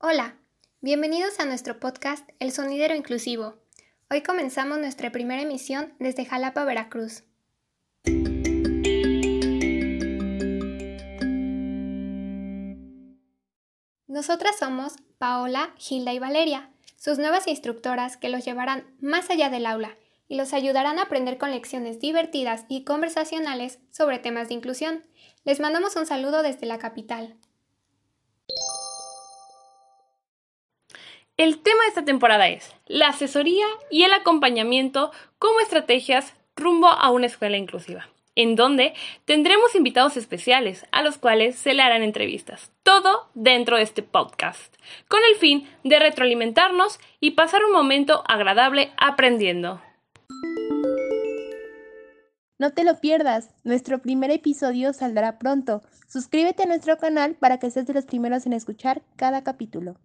Hola, bienvenidos a nuestro podcast El Sonidero Inclusivo. Hoy comenzamos nuestra primera emisión desde Jalapa, Veracruz. Nosotras somos Paola, Gilda y Valeria, sus nuevas instructoras que los llevarán más allá del aula y los ayudarán a aprender con lecciones divertidas y conversacionales sobre temas de inclusión. Les mandamos un saludo desde la capital. El tema de esta temporada es la asesoría y el acompañamiento como estrategias rumbo a una escuela inclusiva, en donde tendremos invitados especiales a los cuales se le harán entrevistas. Todo dentro de este podcast, con el fin de retroalimentarnos y pasar un momento agradable aprendiendo. No te lo pierdas, nuestro primer episodio saldrá pronto. Suscríbete a nuestro canal para que seas de los primeros en escuchar cada capítulo.